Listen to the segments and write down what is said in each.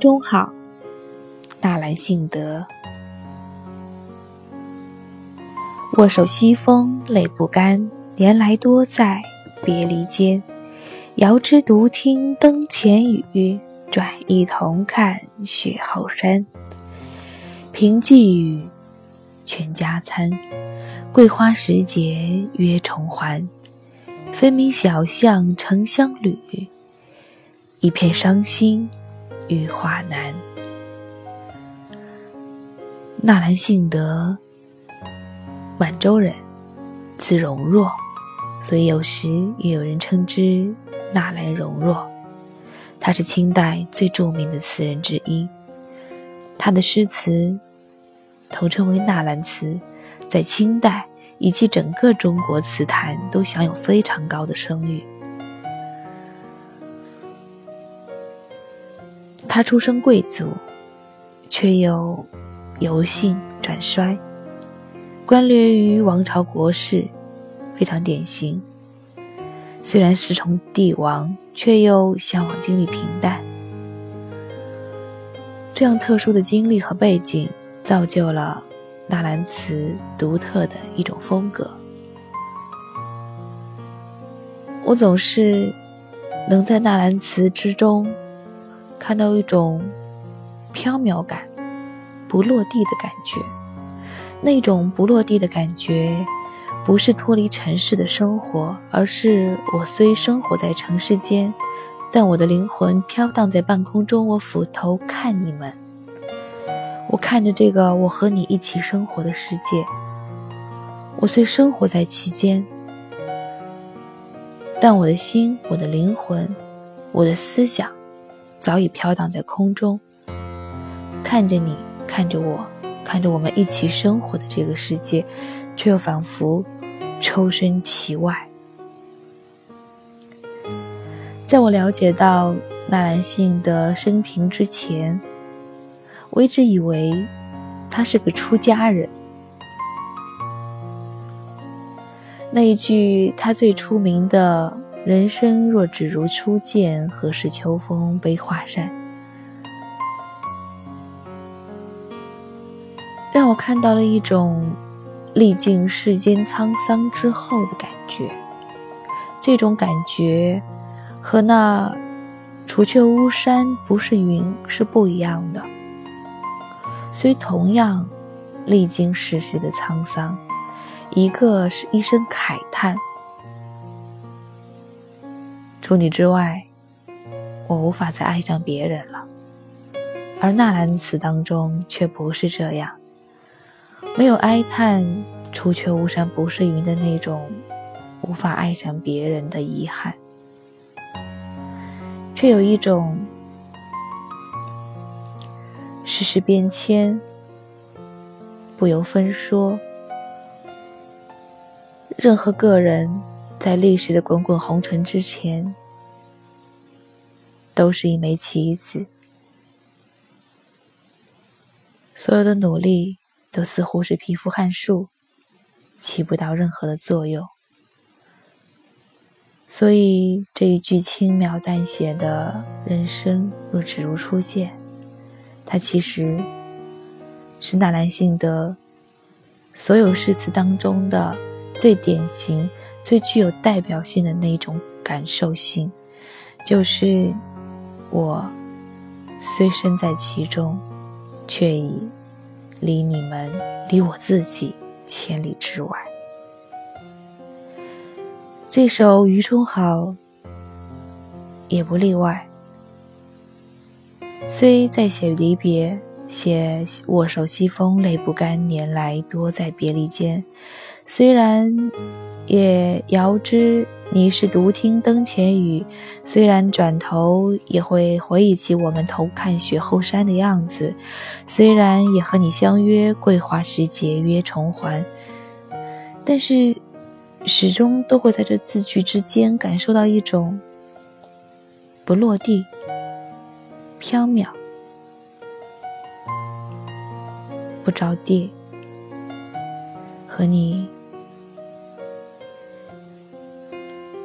中好，纳兰性德。握手西风泪不干，年来多在别离间。遥知独听灯前雨，转一同看雪后山。平寄语，全家餐。桂花时节约重还。分明小巷成乡侣，一片伤心欲化难。纳兰性德，满洲人，字容若，所以有时也有人称之纳兰容若。他是清代最著名的词人之一，他的诗词统称为纳兰词，在清代。以及整个中国词坛都享有非常高的声誉。他出身贵族，却又由幸转衰，官略于王朝国事，非常典型。虽然侍从帝王，却又向往经历平淡。这样特殊的经历和背景，造就了。纳兰词独特的一种风格，我总是能在纳兰词之中看到一种飘渺感、不落地的感觉。那种不落地的感觉，不是脱离尘世的生活，而是我虽生活在城市间，但我的灵魂飘荡在半空中。我俯头看你们。我看着这个我和你一起生活的世界，我虽生活在其间，但我的心、我的灵魂、我的思想，早已飘荡在空中。看着你，看着我，看着我们一起生活的这个世界，却又仿佛抽身其外。在我了解到纳兰性的生平之前。我一直以为他是个出家人。那一句他最出名的“人生若只如初见，何事秋风悲画扇”，让我看到了一种历尽世间沧桑之后的感觉。这种感觉和那“除却巫山不是云”是不一样的。虽同样历经世事的沧桑，一个是一声慨叹：“除你之外，我无法再爱上别人了。”而纳兰词当中却不是这样，没有哀叹“除却巫山不是云”的那种无法爱上别人的遗憾，却有一种。世事变迁，不由分说。任何个人在历史的滚滚红尘之前，都是一枚棋子。所有的努力都似乎是匹夫撼树，起不到任何的作用。所以这一句轻描淡写的“人生若只如初见”。它其实是纳兰性德所有诗词当中的最典型、最具有代表性的那一种感受性，就是我虽身在其中，却已离你们、离我自己千里之外。这首《余冲好》也不例外。虽在写离别，写握手西风泪不干，年来多在别离间。虽然也遥知你是独听灯前雨，虽然转头也会回忆起我们偷看雪后山的样子，虽然也和你相约桂花时节约重还，但是始终都会在这字句之间感受到一种不落地。缥缈，不着地，和你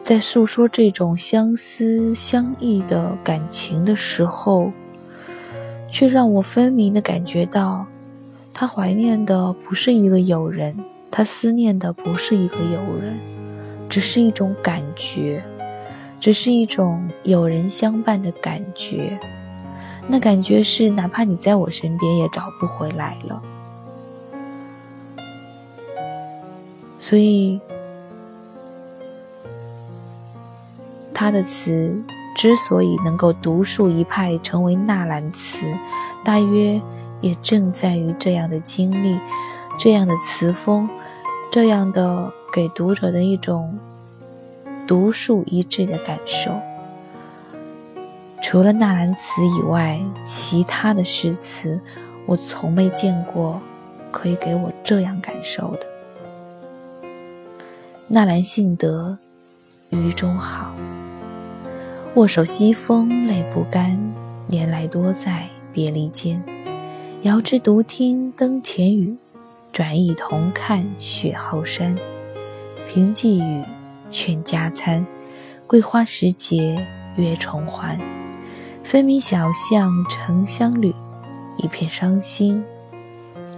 在诉说这种相思相忆的感情的时候，却让我分明的感觉到，他怀念的不是一个友人，他思念的不是一个友人，只是一种感觉，只是一种有人相伴的感觉。那感觉是，哪怕你在我身边，也找不回来了。所以，他的词之所以能够独树一派，成为纳兰词，大约也正在于这样的经历，这样的词风，这样的给读者的一种独树一帜的感受。除了纳兰词以外，其他的诗词，我从没见过可以给我这样感受的。纳兰性德，于中好。握手西风泪不干，年来多在别离间。遥知独听灯前雨，转意同看雪后山。平寄语，劝家餐，桂花时节约重还。分明小巷成乡旅，一片伤心，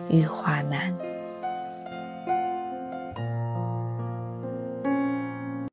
玉华难。